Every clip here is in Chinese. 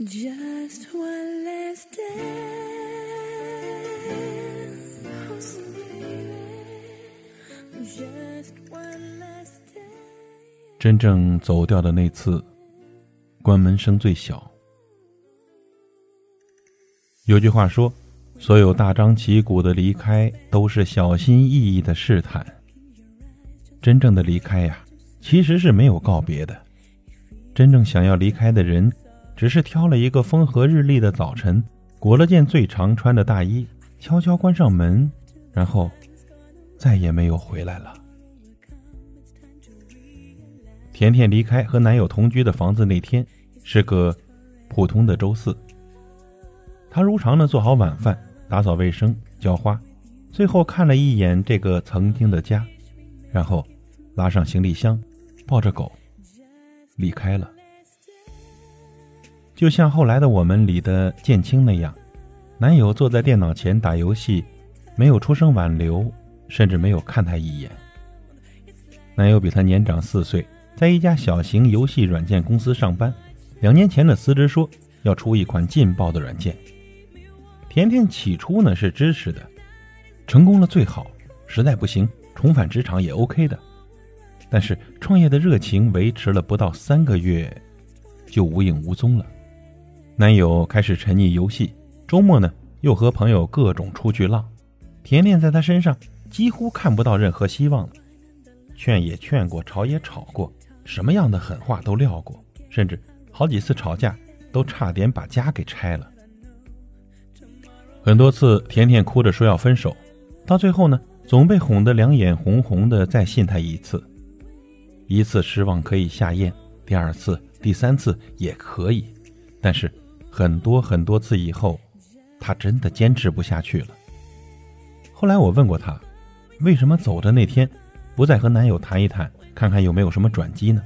Just one last day，just one last dance. 真正走掉的那次，关门声最小。有句话说，所有大张旗鼓的离开，都是小心翼翼的试探。真正的离开呀，其实是没有告别的。真正想要离开的人，只是挑了一个风和日丽的早晨，裹了件最常穿的大衣，悄悄关上门，然后再也没有回来了。甜甜离开和男友同居的房子那天，是个普通的周四。她如常的做好晚饭、打扫卫生、浇花，最后看了一眼这个曾经的家，然后拉上行李箱，抱着狗离开了。就像后来的我们里的建青那样，男友坐在电脑前打游戏，没有出声挽留，甚至没有看她一眼。男友比她年长四岁。在一家小型游戏软件公司上班，两年前的辞职说要出一款劲爆的软件。甜甜起初呢是支持的，成功了最好，实在不行重返职场也 OK 的。但是创业的热情维持了不到三个月，就无影无踪了。男友开始沉溺游戏，周末呢又和朋友各种出去浪，甜甜在他身上几乎看不到任何希望了。劝也劝过，吵也吵过。什么样的狠话都撂过，甚至好几次吵架都差点把家给拆了。很多次，甜甜哭着说要分手，到最后呢，总被哄得两眼红红的，再信他一次。一次失望可以下咽，第二次、第三次也可以，但是很多很多次以后，她真的坚持不下去了。后来我问过她，为什么走的那天不再和男友谈一谈？看看有没有什么转机呢？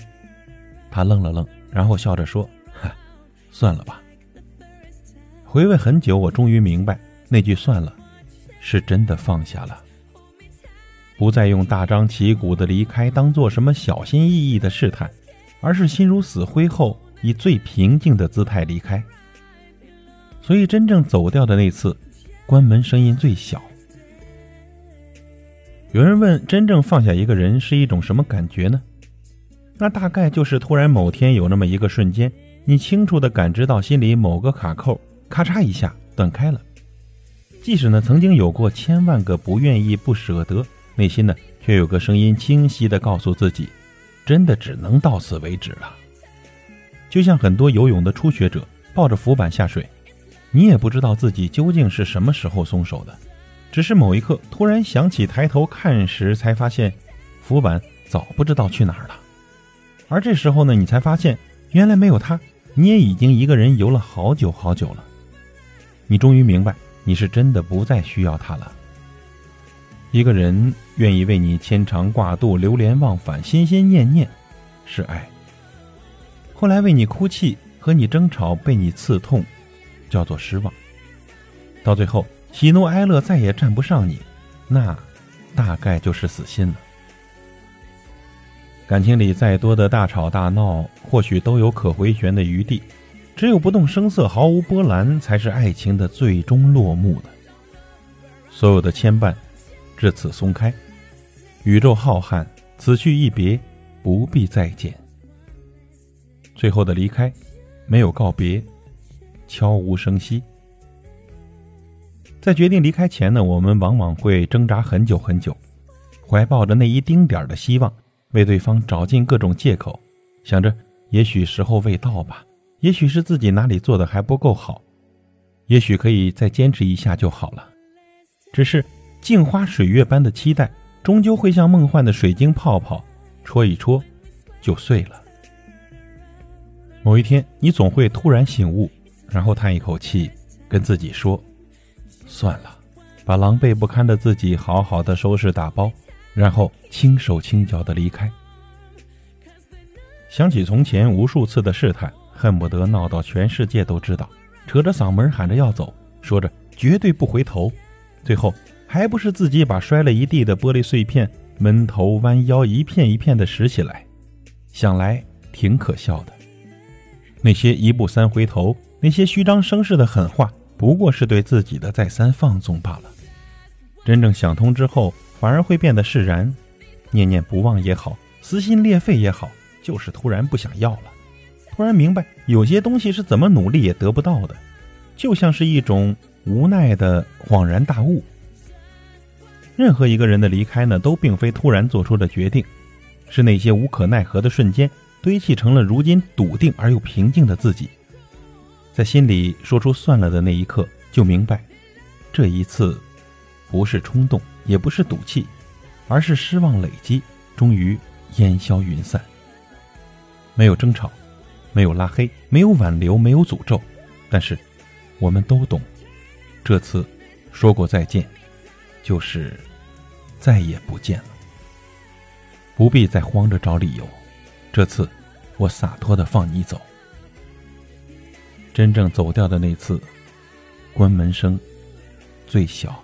他愣了愣，然后笑着说：“哈，算了吧。”回味很久，我终于明白，那句“算了”是真的放下了，不再用大张旗鼓的离开当做什么小心翼翼的试探，而是心如死灰后以最平静的姿态离开。所以，真正走掉的那次，关门声音最小。有人问：真正放下一个人是一种什么感觉呢？那大概就是突然某天有那么一个瞬间，你清楚的感知到心里某个卡扣咔嚓一下断开了。即使呢曾经有过千万个不愿意、不舍得，内心呢却有个声音清晰的告诉自己：真的只能到此为止了。就像很多游泳的初学者抱着浮板下水，你也不知道自己究竟是什么时候松手的。只是某一刻突然想起抬头看时，才发现浮板早不知道去哪儿了。而这时候呢，你才发现原来没有他，你也已经一个人游了好久好久了。你终于明白，你是真的不再需要他了。一个人愿意为你牵肠挂肚、流连忘返、心心念念，是爱。后来为你哭泣、和你争吵、被你刺痛，叫做失望。到最后。喜怒哀乐再也占不上你，那大概就是死心了。感情里再多的大吵大闹，或许都有可回旋的余地，只有不动声色、毫无波澜，才是爱情的最终落幕的。所有的牵绊，至此松开。宇宙浩瀚，此去一别，不必再见。最后的离开，没有告别，悄无声息。在决定离开前呢，我们往往会挣扎很久很久，怀抱着那一丁点的希望，为对方找尽各种借口，想着也许时候未到吧，也许是自己哪里做的还不够好，也许可以再坚持一下就好了。只是镜花水月般的期待，终究会像梦幻的水晶泡泡，戳一戳就碎了。某一天，你总会突然醒悟，然后叹一口气，跟自己说。算了，把狼狈不堪的自己好好的收拾打包，然后轻手轻脚的离开。想起从前无数次的试探，恨不得闹到全世界都知道，扯着嗓门喊着要走，说着绝对不回头，最后还不是自己把摔了一地的玻璃碎片闷头弯腰一片一片的拾起来，想来挺可笑的。那些一步三回头，那些虚张声势的狠话，不过是对自己的再三放纵罢了。真正想通之后，反而会变得释然，念念不忘也好，撕心裂肺也好，就是突然不想要了，突然明白有些东西是怎么努力也得不到的，就像是一种无奈的恍然大悟。任何一个人的离开呢，都并非突然做出的决定，是那些无可奈何的瞬间堆砌成了如今笃定而又平静的自己。在心里说出算了的那一刻，就明白，这一次，不是冲动，也不是赌气，而是失望累积，终于烟消云散。没有争吵，没有拉黑，没有挽留，没有诅咒，但是，我们都懂，这次说过再见。就是再也不见了，不必再慌着找理由。这次我洒脱的放你走。真正走掉的那次关门声最小。